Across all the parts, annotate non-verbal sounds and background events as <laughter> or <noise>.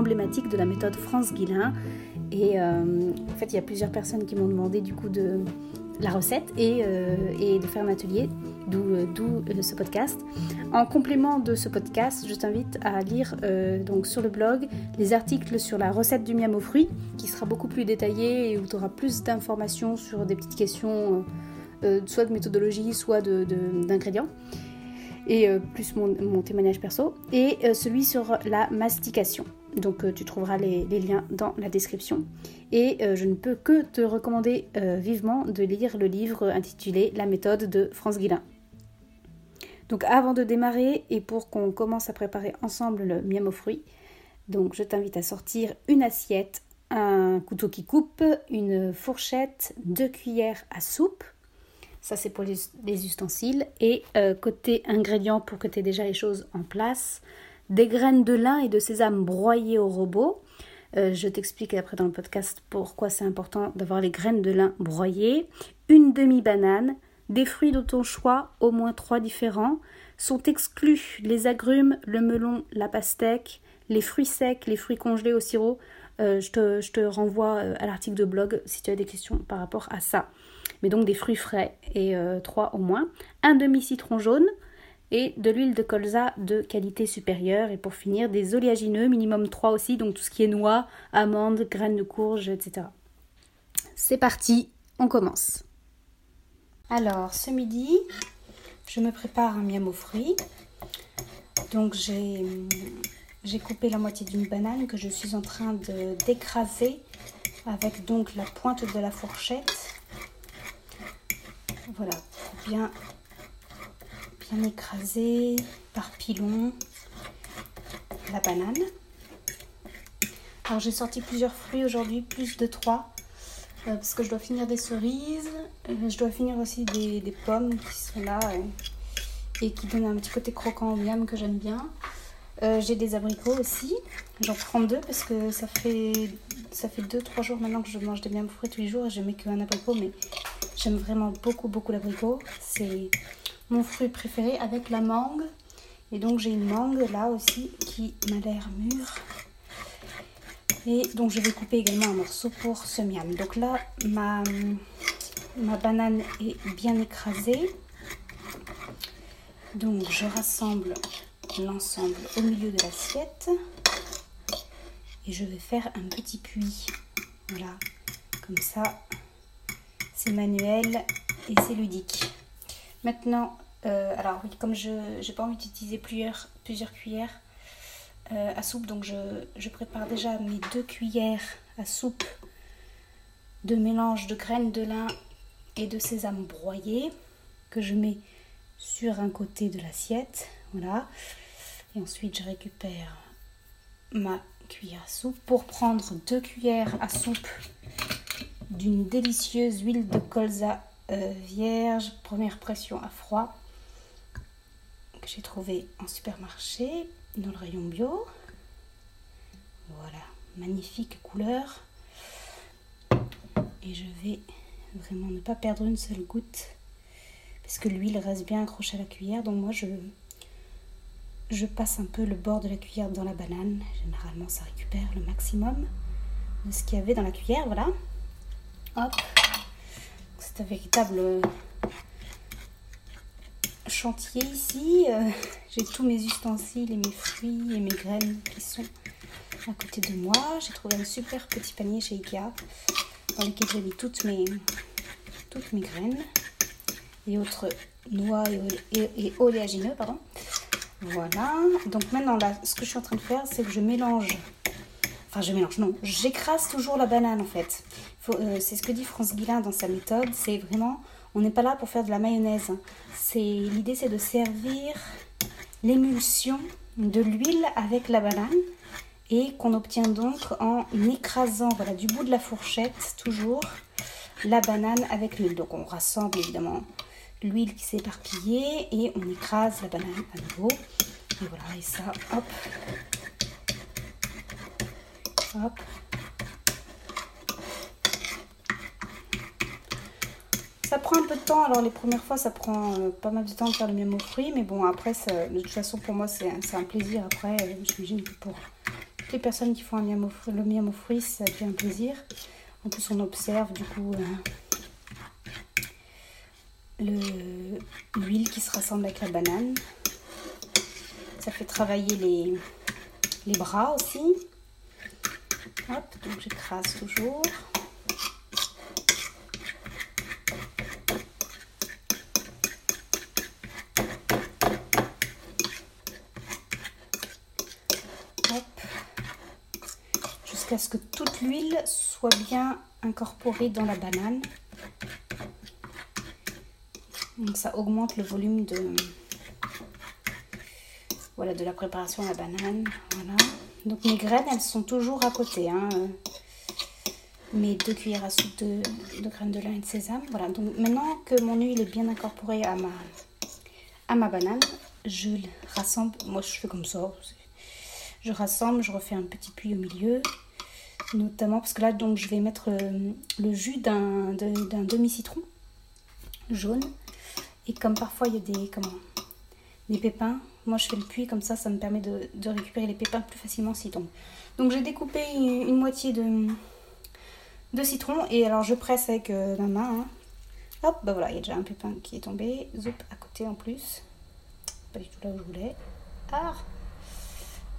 emblématique de la méthode France Guillain. Et euh, en fait, il y a plusieurs personnes qui m'ont demandé du coup de la recette et, euh, de faire un atelier, d'où euh, ce podcast. En complément de ce podcast, je t'invite à lire donc sur le blog les articles sur la recette du miam aux fruits, qui sera beaucoup plus détaillée et où tu auras plus d'informations sur des petites questions soit de méthodologie, soit d'ingrédients. et plus mon, témoignage perso. Et celui sur la mastication. Donc tu trouveras les, liens dans la description. Et je ne peux que te recommander vivement de lire le livre intitulé La méthode de France Guillain. Donc avant de démarrer et pour qu'on commence à préparer ensemble le miam aux fruits, donc je t'invite à sortir une assiette, un couteau qui coupe, une fourchette, deux cuillères à soupe, ça, c'est pour les, ustensiles. Et euh, côté ingrédients, pour que tu aies déjà les choses en place, des graines de lin et de sésame broyées au robot. Euh, je t'explique après dans le podcast pourquoi c'est important d'avoir les graines de lin broyées. Une demi-banane, des fruits de ton choix, au moins trois différents. Sont exclus les agrumes, le melon, la pastèque, les fruits secs, les fruits congelés au sirop. Euh, je, te, je, te, renvoie à l'article de blog si tu as des questions par rapport à ça mais donc des fruits frais et euh, trois au moins, un demi-citron jaune et de l'huile de colza de qualité supérieure et pour finir des oléagineux, minimum 3 aussi, donc tout ce qui est noix, amandes, graines de courge, etc. C'est parti, on commence. Alors ce midi, je me prépare un miam aux fruits. Donc j'ai coupé la moitié d'une banane que je suis en train d'écraser avec donc la pointe de la fourchette voilà, bien, bien écraser par pilon la banane. Alors j'ai sorti plusieurs fruits aujourd'hui, plus de trois, euh, parce que je dois finir des cerises, euh, je dois finir aussi des, pommes qui sont là euh, et qui donnent un petit côté croquant au miam que j'aime bien. j'ai des abricots aussi, j'en prends deux parce que ça fait ça fait 2-3 jours maintenant que je mange des miam fruits tous les jours et je mets qu'un abricot mais J'aime vraiment beaucoup, beaucoup l'abricot. C'est mon fruit préféré avec la mangue. Et donc j'ai une mangue là aussi qui m'a l'air mûre. Et donc je vais couper également un morceau pour ce miam. Donc là, ma, ma banane est bien écrasée. Donc je rassemble l'ensemble au milieu de l'assiette. Et je vais faire un petit puits. Voilà, comme ça, c'est manuel et c'est ludique. Maintenant, euh, alors oui, comme je n'ai pas envie d'utiliser plusieurs, cuillères euh, à soupe, donc je, prépare déjà mes deux cuillères à soupe de mélange de graines de lin et de sésame broyé que je mets sur un côté de l'assiette. Voilà. Et ensuite, je récupère ma cuillère à soupe pour prendre deux cuillères à soupe d'une délicieuse huile de colza euh, vierge, première pression à froid, que j'ai trouvé en supermarché dans le rayon bio. Voilà, magnifique couleur. Et je vais vraiment ne pas perdre une seule goutte parce que l'huile reste bien accrochée à la cuillère. Donc moi je, je passe un peu le bord de la cuillère dans la banane. Généralement ça récupère le maximum de ce qu'il y avait dans la cuillère. Voilà. Hop. Véritable chantier ici. Euh, j'ai tous mes ustensiles et mes fruits et mes graines qui sont à côté de moi. J'ai trouvé un super petit panier chez Ikea dans lequel j'ai mis toutes mes, toutes mes graines et autres noix et, oléagineux. Pardon. Voilà. Donc maintenant, là, ce que je suis en train de faire, c'est que je mélange Enfin, je mélange, non. J'écrase toujours la banane en fait. Euh, c'est ce que dit France Guillain dans sa méthode. C'est vraiment, on n'est pas là pour faire de la mayonnaise. L'idée, c'est de servir l'émulsion de l'huile avec la banane et qu'on obtient donc en écrasant voilà, du bout de la fourchette toujours la banane avec l'huile. Donc on rassemble évidemment l'huile qui s'est éparpillée et on écrase la banane à nouveau. Et voilà, et ça, hop, Ça prend un peu de temps. Alors les premières fois, ça prend euh, pas mal de temps de faire le miam aux fruits. Mais bon, après, de toute façon, pour moi, c'est un plaisir. Après, euh, j'imagine que pour les personnes qui font un miam le miam aux fruits, ça devient un plaisir. En plus, on observe du coup l'huile qui se rassemble avec la banane. Ça fait travailler les bras aussi. Donc j'écrase toujours. Jusqu'à ce que toute l'huile soit bien incorporée dans la banane. Donc ça augmente le volume de, voilà, de la préparation à la banane. Voilà. Donc mes graines, elles sont toujours à côté. Hein. Mes deux cuillères à soupe de, graines de lin et de sésame. Voilà, donc maintenant que mon huile est bien incorporée à ma, à ma banane, je rassemble. Moi, je fais comme ça. Je rassemble, je refais un petit puits au milieu. Notamment parce que là, donc, je vais mettre euh, le jus d'un demi-citron jaune. Et comme parfois il y a des, comment, des pépins, moi je fais le puits comme ça, ça me permet de, récupérer les pépins plus facilement s'ils tombent. Donc j'ai découpé une, moitié de, de citron et alors je presse avec euh, ma main. Hein. Hop, bah voilà, il y a déjà un pépin qui est tombé. Zoup, à côté en plus. Pas du tout là où je voulais. Ah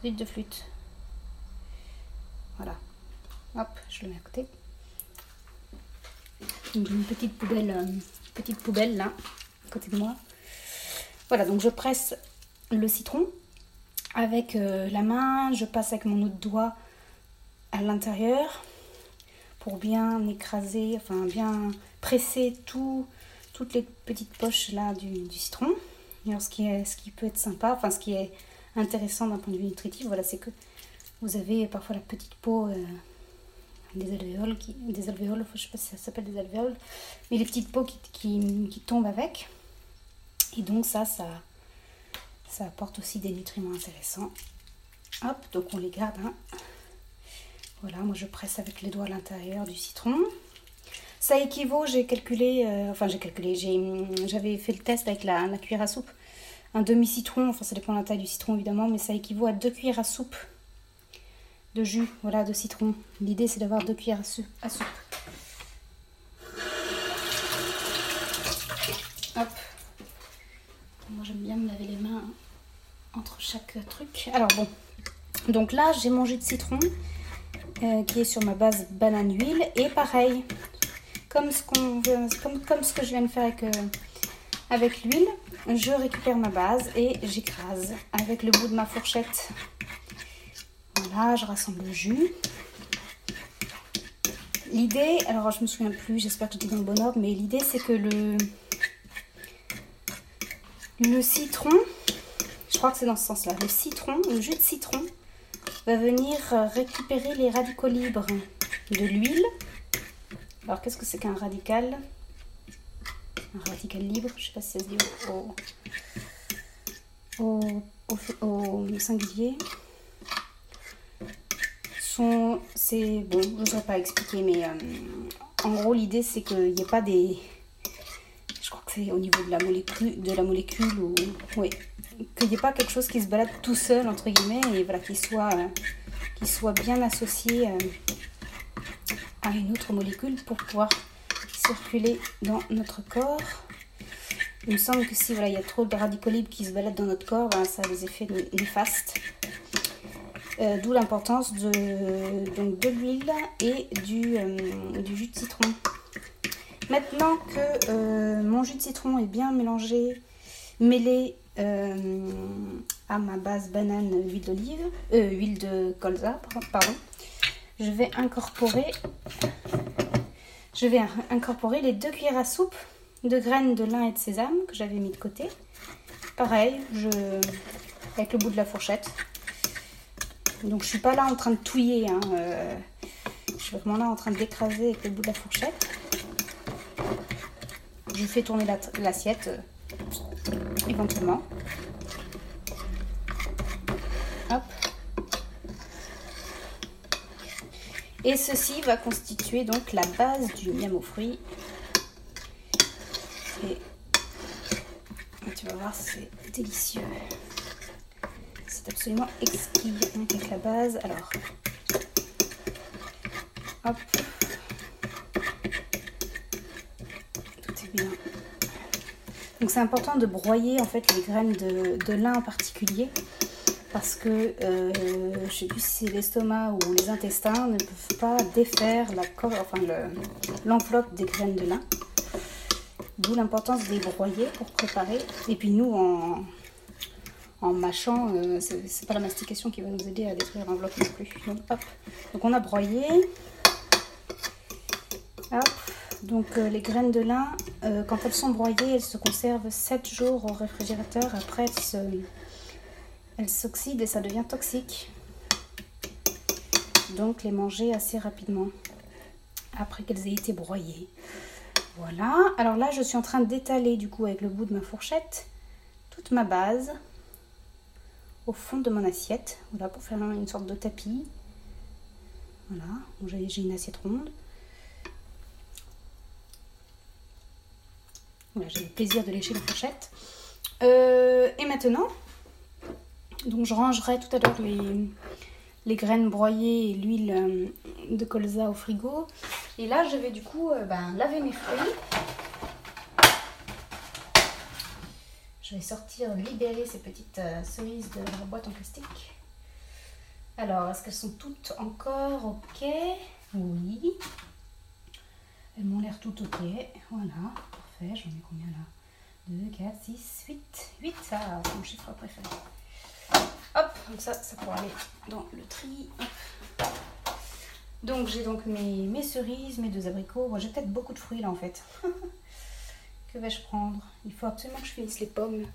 Zut de flûte. Voilà. Hop, je le mets à côté. Donc une petite poubelle, euh, petite poubelle là, à côté de moi. Voilà, donc je presse le citron avec euh, la main, je passe avec mon autre doigt à l'intérieur pour bien écraser, enfin bien presser tout, toutes les petites poches là du, citron. alors ce qui, est, ce qui peut être sympa, enfin ce qui est intéressant d'un point de vue nutritif, voilà, c'est que vous avez parfois la petite peau euh, des alvéoles, qui, des alvéoles, je sais pas si ça s'appelle des alvéoles, mais les petites peaux qui, qui, qui tombent avec. Et donc ça, ça, ça apporte aussi des nutriments intéressants. Hop, donc on les garde. Hein. Voilà, moi je presse avec les doigts l'intérieur du citron. Ça équivaut, j'ai calculé, euh, enfin j'ai calculé, j'avais fait le test avec la, cuillère à soupe. Un demi-citron, enfin ça dépend de la taille du citron évidemment, mais ça équivaut à deux cuillères à soupe de jus, voilà, de citron. L'idée c'est d'avoir deux cuillères à soupe. Hop. Moi j'aime bien me laver les mains entre truc. Alors bon, donc là j'ai mon jus de citron euh, qui est sur ma base banane huile et pareil, comme ce, qu'on comme, comme ce que je viens de faire avec, euh, avec l'huile, je récupère ma base et j'écrase avec le bout de ma fourchette. Voilà, je rassemble le jus. L'idée, alors je me souviens plus, j'espère que j'étais dans le bon ordre, mais l'idée c'est que le, le citron, je crois que c'est dans ce sens-là, le citron, le jus de citron va venir récupérer les radicaux libres de l'huile. Alors qu'est-ce que c'est qu'un radical? Un radical libre, je sais pas si ça se dit au, singulier. c'est bon, je ne saurais pas expliquer, mais euh, en gros l'idée c'est qu'il n'y ait pas des au niveau de la molécule, de la molécule ou oui, qu'il n'y ait pas quelque chose qui se balade tout seul entre guillemets et voilà qu'il soit, euh, soit bien associé euh, à une autre molécule pour pouvoir circuler dans notre corps. Il me semble que si voilà, il y a trop de radicaux qui se baladent dans notre corps, ben, ça a des effets néfastes. Euh, d'où l'importance de, de l'huile et du, du jus de citron. Maintenant que mon jus de citron est bien mélangé, mêlé à ma base banane huile d'olive, euh, huile de colza, pardon, je vais incorporer, je vais incorporer les deux cuillères à soupe de graines de lin et de sésame que j'avais mis de côté. Pareil, je, avec le bout de la fourchette. Donc je suis pas là en train de touiller, hein, je suis vraiment là en train d'écraser avec le bout de la fourchette je fais tourner l'assiette euh, éventuellement. Hop. Et ceci va constituer donc la base du miam aux fruits. Et tu vas voir, c'est délicieux. C'est absolument exquis. Donc avec la base, alors, hop, Donc c'est important de broyer en fait les graines de, lin en particulier parce que euh, je sais plus si l'estomac ou les intestins ne peuvent pas défaire la enfin l'enveloppe des graines de lin. D'où l'importance de les broyer pour préparer. Et puis nous, en, en mâchant, euh, c'est pas la mastication qui va nous aider à détruire l'enveloppe non plus. Donc, hop. Donc on a broyé. Hop. Donc euh, les graines de lin, euh, quand elles sont broyées, elles se conservent 7 jours au réfrigérateur. Après, elles s'oxydent et ça devient toxique. Donc les manger assez rapidement après qu'elles aient été broyées. Voilà. Alors là, je suis en train d'étaler du coup avec le bout de ma fourchette toute ma base au fond de mon assiette. Voilà, pour faire une sorte de tapis. Voilà. J'ai une assiette ronde. J'ai le plaisir de lécher la fourchette. Euh, et maintenant, donc je rangerai tout à l'heure les, graines broyées et l'huile euh, de colza au frigo. Et là, je vais du coup euh, ben, laver mes fruits. Je vais sortir, libérer ces petites cerises de la boîte en plastique. Alors, est-ce qu'elles sont toutes encore ok? Oui. Elles m'ont l'air toutes ok. Voilà, J'en ai combien là? 2, 4, 6, 8. 8, ça, c'est mon chiffre préféré. Hop, donc ça, ça pourra aller dans le tri. Donc j'ai donc mes, mes, cerises, mes deux abricots. j'ai peut-être beaucoup de fruits là en fait. <laughs> que vais-je prendre? Il faut absolument que je finisse les pommes.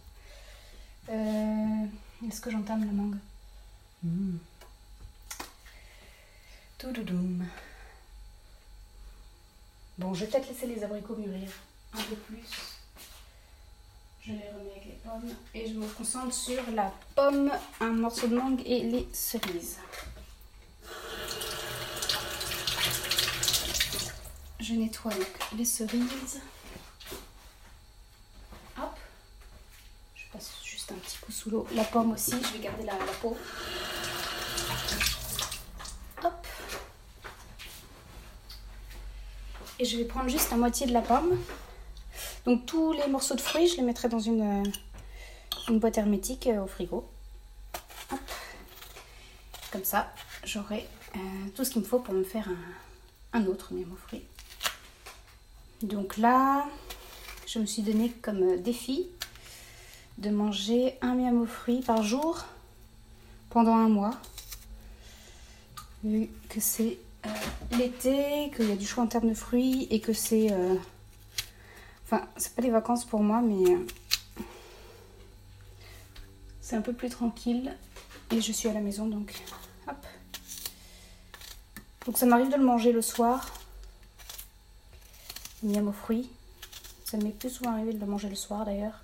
Euh, est-ce que j'entame la mangue? Mmh. Touloudoum. Bon, je vais peut-être laisser les abricots mûrir un peu plus. Je les remets avec les pommes et je me concentre sur la pomme, un morceau de mangue et les cerises. Je nettoie les cerises. Hop. Je passe juste un petit coup sous l'eau. La pomme aussi, je vais garder la, la peau. Hop. Et je vais prendre juste la moitié de la pomme. Donc tous les morceaux de fruits, je les mettrai dans une, euh, boîte hermétique euh, au frigo. Comme ça, j'aurai euh, tout ce qu'il me faut pour me faire un, autre miam aux fruits. Donc là, je me suis donné comme défi de manger un miam aux fruits par jour pendant un mois. Vu que c'est l'été, qu'il y a du choix en termes de fruits et que c'est Enfin, c'est pas les vacances pour moi, mais euh, c'est un peu plus tranquille. Et je suis à la maison, donc hop. Donc ça m'arrive de le manger le soir. Miam aux fruits. Ça m'est plus souvent arrivé de le manger le soir d'ailleurs.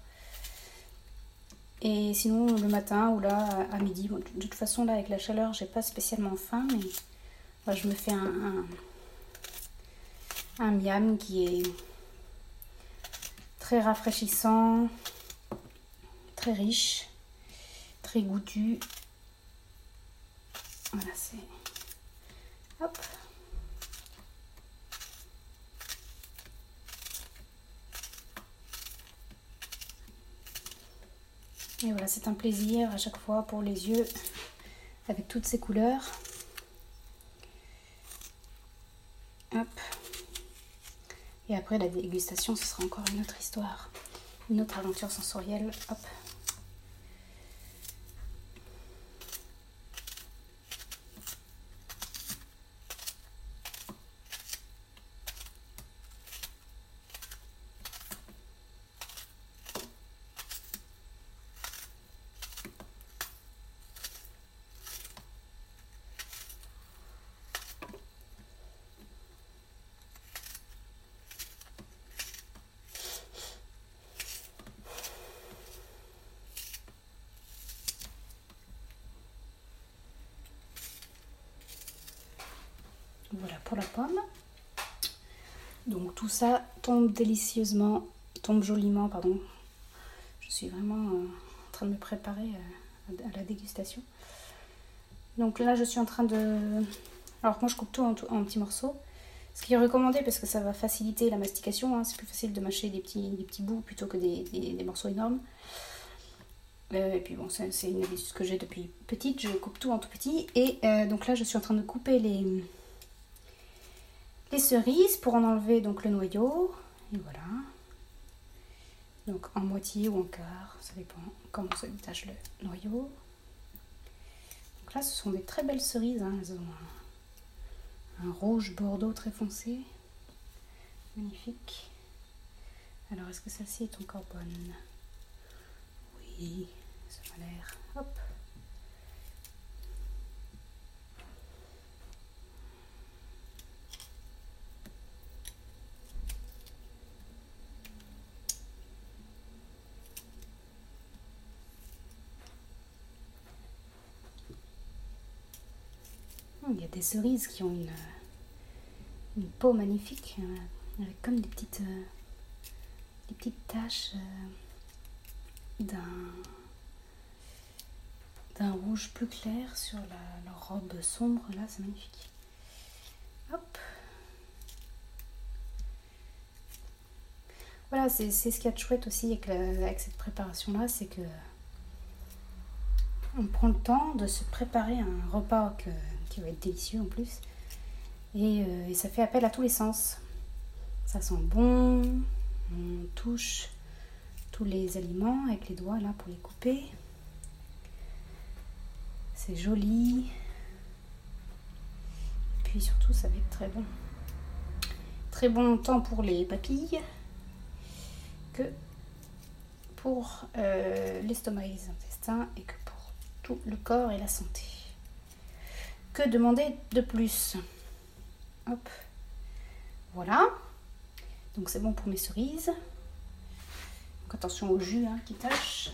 Et sinon le matin ou là à midi. de toute façon là avec la chaleur j'ai pas spécialement faim mais je me fais un, un miam qui est très rafraîchissant, très riche, très goûtu. Voilà, c'est... Hop Et voilà, c'est un plaisir à chaque fois pour les yeux avec toutes ces couleurs. Hop. Et après, la dégustation, ce sera encore une autre histoire, une autre aventure sensorielle. Hop. Voilà pour la pomme. Donc tout ça tombe délicieusement, tombe joliment, pardon. Je suis vraiment euh, en train de me préparer euh, à la dégustation. Donc là, je suis en train de... Alors moi, je coupe tout en, petits morceaux. Ce qui est recommandé parce que ça va faciliter la mastication. Hein. C'est plus facile de mâcher des petits, des petits bouts plutôt que des, morceaux énormes. et puis bon, c'est une habitude que j'ai depuis petite. Je coupe tout en tout petit. Et donc là, je suis en train de couper les, les cerises pour en enlever donc le noyau. Et voilà. Donc en moitié ou en quart, ça dépend comment se détache le noyau. Donc là, ce sont des très belles cerises. Hein. Elles ont un, rouge bordeaux très foncé. Magnifique. Alors, est-ce que celle-ci est encore bonne? Oui, ça m'a l'air. Hop. Il y a des cerises qui ont une, une peau magnifique, euh, avec comme des petites, euh, des petites taches euh, d'un d'un rouge plus clair sur la, leur robe sombre. Là, c'est magnifique. Hop. Voilà, c'est ce qu'il y a de chouette aussi avec, avec cette préparation-là, c'est que on prend le temps de se préparer un repas que qui va être délicieux en plus. Euh, et, ça fait appel à tous les sens. Ça sent bon, on touche tous les aliments avec les doigts là pour les couper. C'est joli. Et puis surtout, ça va être très bon. Très bon tant pour les papilles que pour euh, l'estomac et les intestins et que pour tout le corps et la santé. Que demander de plus Hop. Voilà. Donc c'est bon pour mes cerises. Attention au jus hein, qui tâche.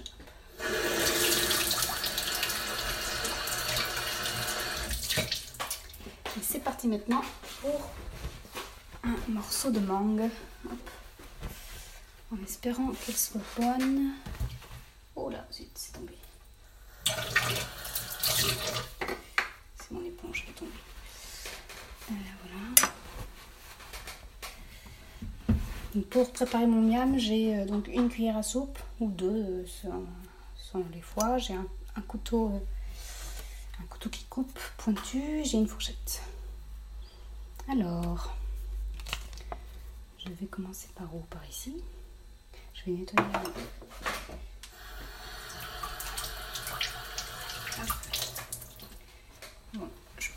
C'est parti maintenant pour un morceau de mangue. En espérant qu'elle soit bonne. Oh là, c'est tombé mon éponge est tombée. Euh, pour préparer mon miam, j'ai euh, donc une cuillère à soupe ou deux euh, selon, les fois. J'ai un, couteau, un couteau qui coupe pointu. J'ai une fourchette. Alors, je vais commencer par où? Par ici. Je vais nettoyer.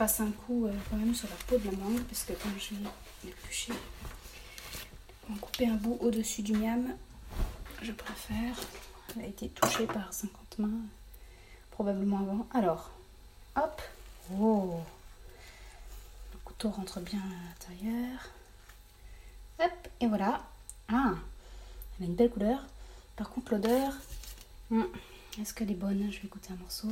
Un coup euh, quand même sur la peau de la mangue parce que quand je vais l'éplucher, en couper un bout au-dessus du miam, je préfère. Elle a été touchée par 50 mains, probablement avant. Alors, hop, oh, le couteau rentre bien à l'intérieur. Hop, et voilà. Ah, elle a une belle couleur. Par contre, l'odeur, hmm, est-ce qu'elle est bonne? Je vais goûter un morceau.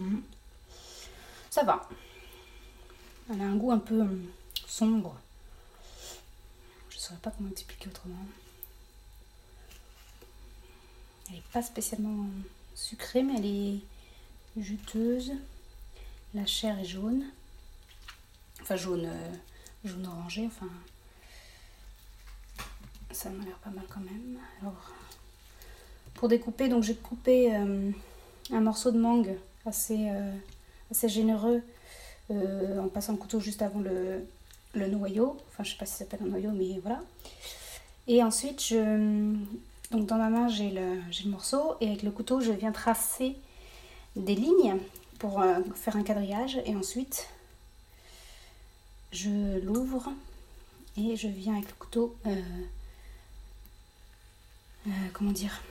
Mhm. Ça va. Elle a un goût un peu euh, sombre. Je ne saurais pas comment expliquer autrement. Elle n'est pas spécialement sucrée, mais elle est juteuse. La chair est jaune. Enfin jaune, euh, jaune orangé. Enfin, ça m'a l'air pas mal quand même. Alors, pour découper, donc j'ai coupé euh, un morceau de mangue assez, euh, assez généreux euh, en passant le couteau juste avant le, le noyau. Enfin, je sais pas si ça s'appelle un noyau, mais voilà. Et ensuite, je, donc dans ma main, j'ai le, le morceau et avec le couteau, je viens tracer des lignes pour euh, faire un quadrillage. Et ensuite, je l'ouvre et je viens avec le couteau, comment dire,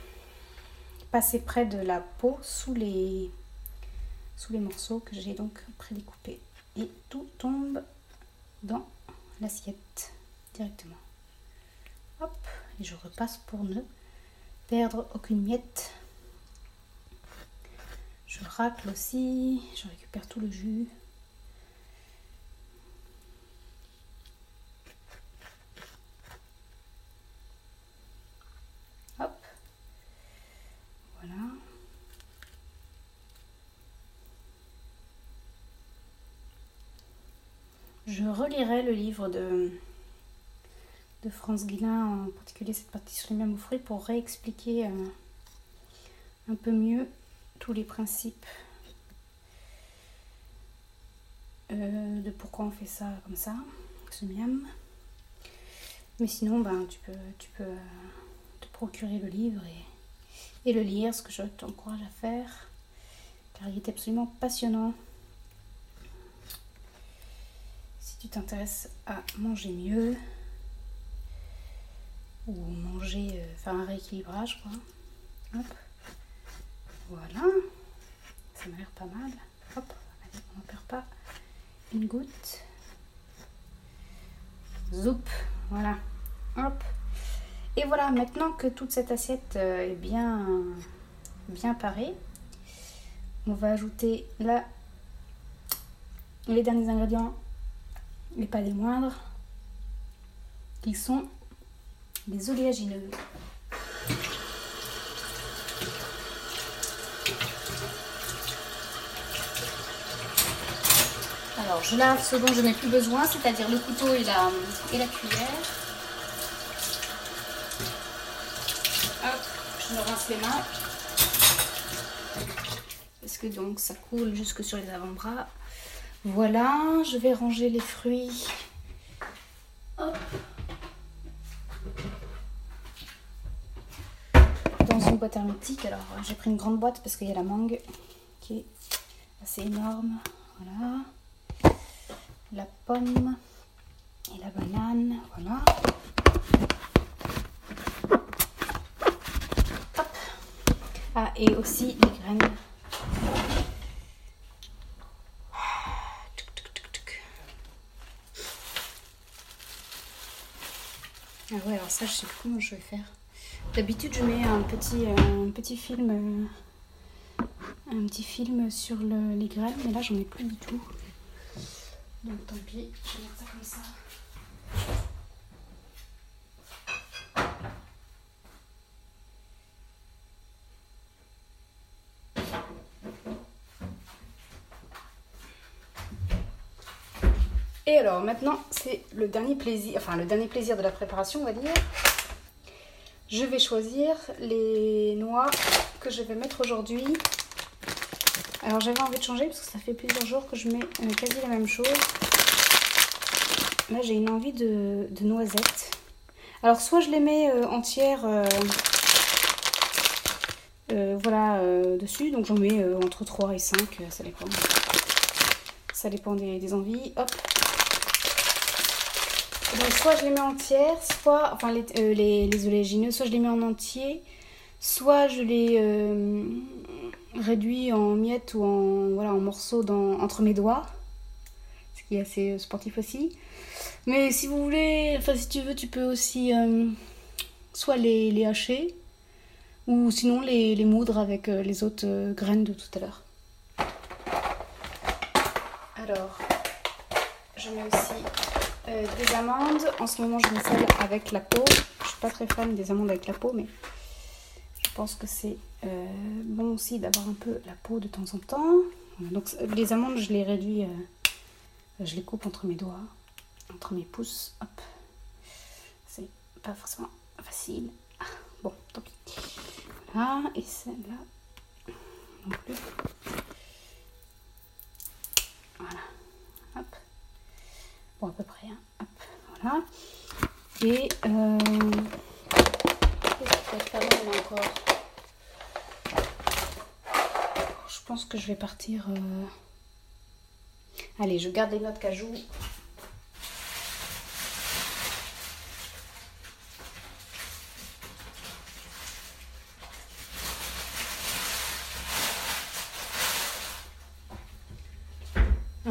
passer près de la peau sous les, sous les morceaux que j'ai donc prédécoupés. Et tout tombe dans l'assiette directement. Hop, et je repasse pour ne perdre aucune miette. Je racle aussi, je récupère tout le jus. je relirai le livre de, de Franz Guilin, en particulier cette partie sur les mêmes fruits, pour réexpliquer euh, un peu mieux tous les principes euh, de pourquoi on fait ça comme ça, ce miam. Mais sinon, ben, tu peux, tu peux euh, te procurer le livre et, et le lire, ce que je t'encourage à faire, car il est absolument passionnant. Si tu t'intéresses à manger mieux, ou manger, euh, faire un rééquilibrage, quoi. Voilà. Ça m'a l'air pas mal. Hop, on n'en perd pas une goutte. Zoup, voilà. Hop. Et voilà, maintenant que toute cette assiette euh, est bien, bien parée, on va ajouter là les derniers ingrédients, et pas des moindres, qui sont les oléagineux. Alors, je lave ce dont je n'ai plus besoin, c'est-à-dire le couteau et la, et la cuillère. Hop, je me rince les mains. Parce que donc ça coule jusque sur les avant-bras. Voilà, je vais ranger les fruits. Dans une boîte hermétique. Alors, j'ai pris une grande boîte parce qu'il y a la mangue qui est assez énorme. Voilà la pomme et la banane. Voilà. Hop. Ah, et aussi les graines. Ah ouais, ça, je sais plus comment je vais faire. D'habitude, je mets un petit, euh, un petit film, euh, un petit film sur le, les graines, mais là, j'en ai plus du tout. Donc tant pis, je vais mettre ça comme ça. Et alors maintenant, c'est le dernier plaisir, enfin le dernier plaisir de la préparation, on va dire. Je vais choisir les noix que je vais mettre aujourd'hui alors j'avais envie de changer parce que ça fait plusieurs jours que je mets euh, quasi la même chose. Là j'ai une envie de, noisettes. Alors soit je les mets euh, entières euh, voilà, dessus, donc j'en mets entre 3 et 5, ça dépend. Ça dépend des, envies. Hop. Donc soit je les mets entières, soit, enfin les, les oléagineux, soit je les mets en entier, soit je les réduit en miettes ou en, voilà, en morceaux entre mes doigts, ce qui est assez euh, sportif aussi. Mais si vous voulez, enfin si tu veux, tu peux aussi euh, soit les, hacher ou sinon les, moudre avec euh, les autres graines de tout à l'heure. Alors, je mets aussi des amandes. En ce moment, je mets celles avec la peau. Je suis pas très fan des amandes avec la peau, mais je pense que c'est euh, bon aussi d'avoir un peu la peau de temps en temps. Donc les amandes, je les réduis, euh, je les coupe entre mes doigts, entre mes pouces. Hop, c'est pas forcément facile. Ah, bon, tant pis. Voilà, et celle-là non plus. Voilà, hop. À peu près, hein. voilà. Et euh, encore Je pense que je vais partir. Euh, allez, je garde les noix de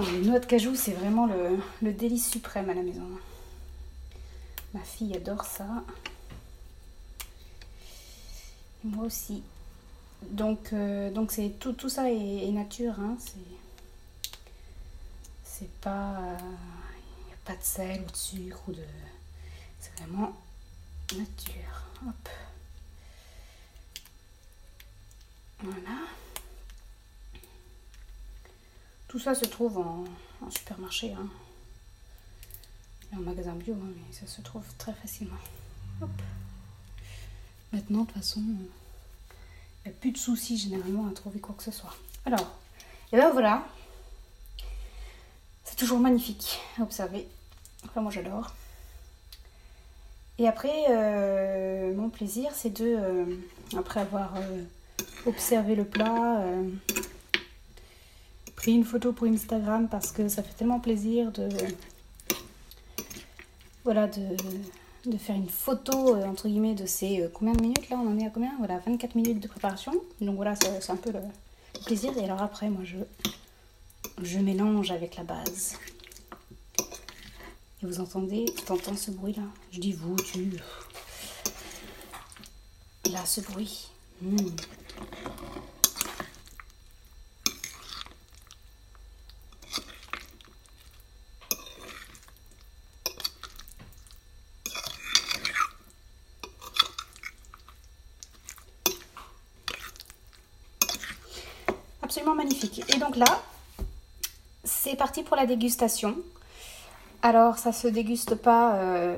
les noix de cajou, c'est vraiment le, délice suprême à la maison. Ma fille adore ça. Moi aussi. Donc, euh, c'est tout, ça est, nature. Hein, c'est pas. Il n'y a pas de sel ou de sucre ou de. C'est vraiment nature. Hop. Voilà. Tout ça se trouve en, supermarché. Hein. en magasin bio, hein, mais ça se trouve très facilement. Maintenant, de toute façon, il n'y a plus de soucis généralement à trouver quoi que ce soit. Alors, et ben voilà. C'est toujours magnifique à observer. Enfin, moi j'adore. Et après, euh, mon plaisir, c'est de, euh, après avoir euh, observé le plat, une photo pour Instagram parce que ça fait tellement plaisir de, voilà, de, de faire une photo, entre guillemets, de ces combien de minutes là On en est à combien? Voilà, 24 minutes de préparation. Donc voilà, c'est un peu le plaisir. Et alors après, moi, je, je mélange avec la base. Et vous entendez, t'entends ce bruit-là? Je dis vous, tu. Là, ce bruit. Hmm. Absolument Et donc là, c'est parti pour la dégustation. Alors, ça se déguste pas euh,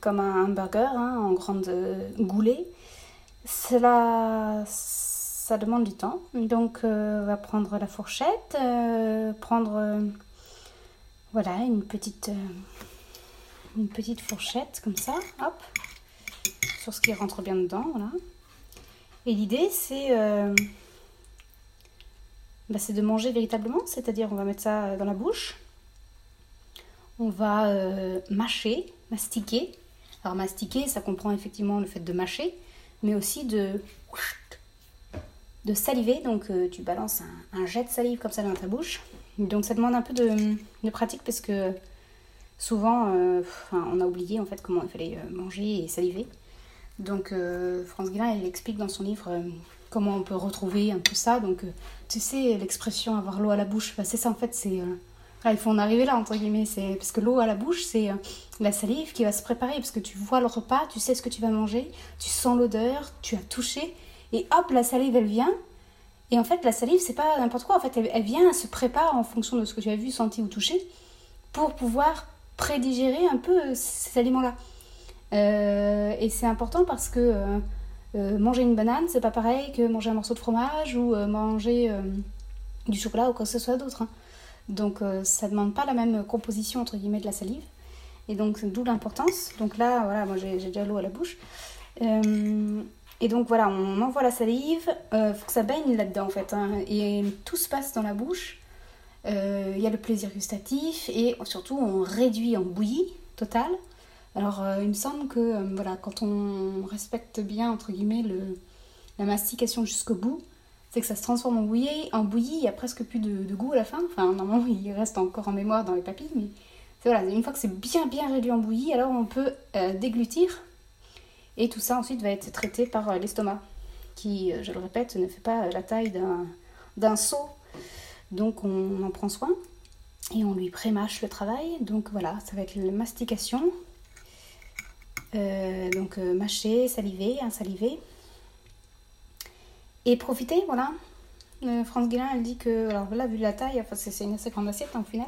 comme un hamburger hein, en grande goulée. Cela, ça demande du temps. Donc, euh, on va prendre la fourchette, euh, prendre voilà une petite une petite fourchette comme ça, hop, sur ce qui rentre bien dedans. Et l'idée, c'est bah, c'est de manger véritablement, c'est-à-dire on va mettre ça dans la bouche on va euh, mâcher, mastiquer. Alors mastiquer, ça comprend effectivement le fait de mâcher, mais aussi de, de saliver. Donc euh, tu balances un, jet de salive comme ça dans ta bouche. Donc ça demande un peu de, pratique parce que souvent euh, on a oublié en fait comment il fallait manger et saliver. Donc France Guilin, il explique dans son livre comment on peut retrouver un peu ça. Donc tu sais l'expression avoir l'eau à la bouche, bah, c'est ça en fait, c'est ah, il faut en arriver là, entre guillemets. C'est... Parce que l'eau à la bouche, c'est euh, la salive qui va se préparer. Parce que tu vois le repas, tu sais ce que tu vas manger, tu sens l'odeur, tu as touché. Et hop, la salive, elle vient. Et en fait, la salive, c'est pas n'importe quoi. En fait, elle, vient, elle se prépare en fonction de ce que tu as vu, senti ou touché pour pouvoir prédigérer un peu euh, ces aliments-là. Euh, et c'est important parce que manger une banane, c'est pas pareil que manger un morceau de fromage ou manger du chocolat ou quoi que ce soit d'autre. Hein. Donc euh, ça demande pas la même composition entre guillemets de la salive. Et donc d'où l'importance. Donc là, voilà, moi j'ai déjà l'eau à la bouche. Euh, et donc voilà, on envoie la salive, euh, faut que ça baigne là-dedans en fait. Hein. et tout se passe dans la bouche. Il y a le plaisir gustatif et surtout on réduit en bouillie totale. Alors il me semble que voilà, quand on respecte bien entre guillemets le, la mastication jusqu'au bout, c'est que ça se transforme en bouillie. En bouillie, il n'y a presque plus de, goût à la fin. Enfin, normalement, <laughs> il reste encore en mémoire dans les papilles, mais voilà, une fois que c'est bien bien réduit en bouillie, alors on peut euh, déglutir. Et tout ça ensuite va être traité par euh, l'estomac, qui, euh, je le répète, ne fait pas la taille d'un seau. Donc on en prend soin et on lui prémâche le travail. Donc voilà, ça va être la mastication. Donc mâcher, saliver, insaliver. Et profiter, voilà. Euh, France Guélin, elle dit que, alors là, vu la taille, c'est une assez grande assiette en hein, final.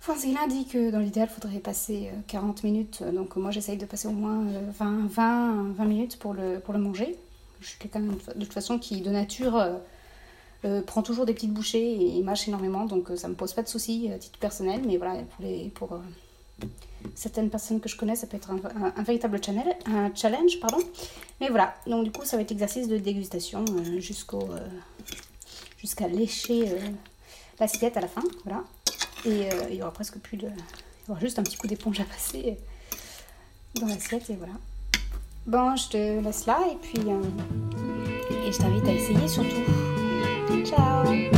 France Guélin dit que dans l'idéal, il faudrait passer 40 euh, minutes. Donc moi, j'essaye de passer au moins 20, 20, 20 minutes pour le, pour le manger. Je suis quelqu'un de toute façon qui, de nature, euh, prend toujours des petites bouchées et mâche énormément. Donc ça me pose pas de soucis à titre personnel. Mais voilà, pour, les, pour certaines personnes que je connais, ça peut être un, véritable challenge. Mais voilà, donc du coup, ça va être exercice de dégustation euh, jusqu'au euh, jusqu'à lécher euh, l'assiette à la fin. Voilà. Et il y aura presque plus de. Il y aura juste un petit coup d'éponge à passer dans l'assiette et voilà. Bon, je te laisse là et puis. et je t'invite à essayer surtout. Ciao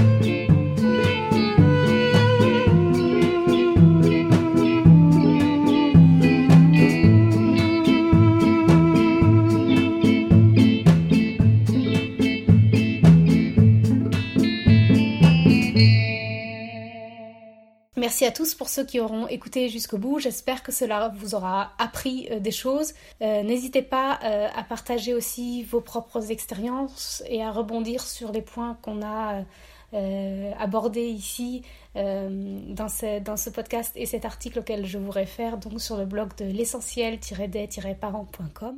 Merci à tous pour ceux qui auront écouté jusqu'au bout. J'espère que cela vous aura appris des choses. N'hésitez pas à partager aussi vos propres expériences et à rebondir sur les points qu'on a euh, abordé ici euh, dans, ce, dans ce podcast et cet article auquel je vous réfère donc sur le blog de l'essentiel-des-parents.com.